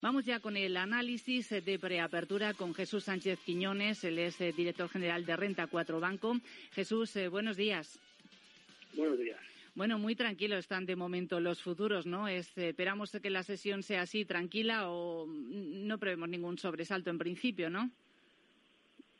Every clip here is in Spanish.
Vamos ya con el análisis de preapertura con Jesús Sánchez Quiñones, él es eh, director general de Renta 4 Banco. Jesús, eh, buenos días. Buenos días. Bueno, muy tranquilos están de momento los futuros, ¿no? Eh, esperamos que la sesión sea así, tranquila, o no prevemos ningún sobresalto en principio, ¿no?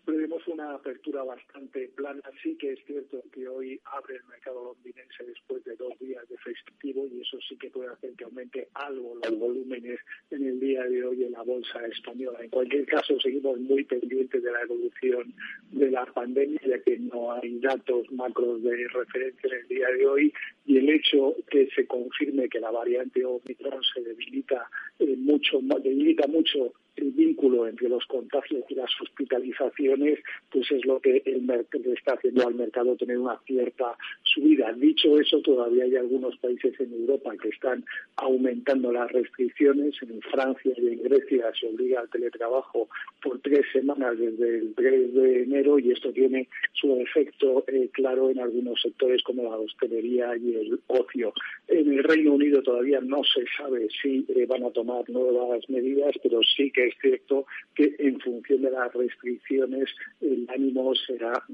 Prevemos una apertura bastante plana. Sí que es cierto que hoy abre el mercado londinense después de dos días de festivo y eso sí que puede hacer que aumente algo los volúmenes en el día de hoy en la bolsa española. En cualquier caso, seguimos muy pendientes de la evolución de la pandemia, ya que no hay datos macros de referencia en el día de hoy y el hecho que se confirme que la variante Omicron se debilita eh, mucho, debilita mucho el vínculo entre los contagios y las hospitalizaciones, pues es lo que el le está haciendo al mercado tener una cierta subida. Dicho eso, todavía hay algunos países en Europa que están aumentando las restricciones. En Francia y en Grecia se obliga al teletrabajo por tres semanas desde el 3 de enero y esto tiene su efecto eh, claro en algunos sectores como la hostelería y el ocio. En el Reino Unido todavía no se sabe si eh, van a tomar nuevas medidas, pero sí que es cierto que en función de las restricciones el ánimo será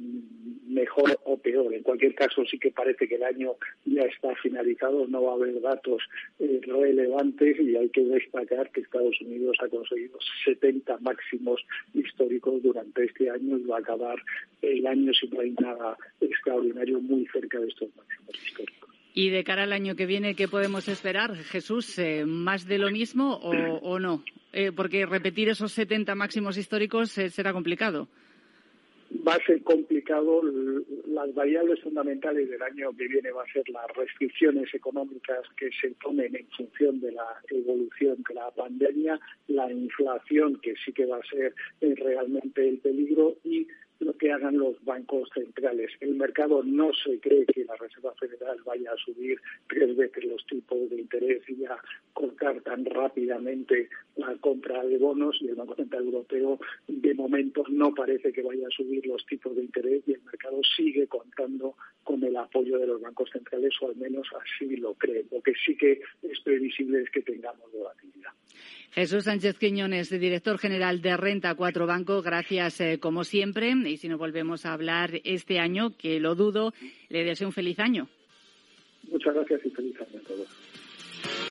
mejor o peor. En cualquier caso, sí que parece que el año ya está finalizado, no va a haber datos eh, relevantes y hay que destacar que Estados Unidos ha conseguido 70 máximos históricos durante este año y va a acabar el año si no hay nada extraordinario muy cerca de estos máximos históricos. Y de cara al año que viene, ¿qué podemos esperar, Jesús? Eh, ¿Más de lo mismo o, o no? Eh, porque repetir esos 70 máximos históricos eh, será complicado. Va a ser complicado. Las variables fundamentales del año que viene va a ser las restricciones económicas que se tomen en función de la evolución de la pandemia, la inflación, que sí que va a ser realmente el peligro, y lo que hagan los bancos centrales. El mercado no se cree que la Reserva Federal vaya a subir tres veces los tipos de interés y a tan rápidamente la compra de bonos y el Banco Central Europeo de momento no parece que vaya a subir los tipos de interés y el mercado sigue contando con el apoyo de los bancos centrales o al menos así lo cree. Lo que sí que es previsible es que tengamos volatilidad. Jesús Sánchez Quiñones, director general de Renta 4 Banco, gracias eh, como siempre. Y si nos volvemos a hablar este año, que lo dudo, le deseo un feliz año. Muchas gracias y feliz año a todos.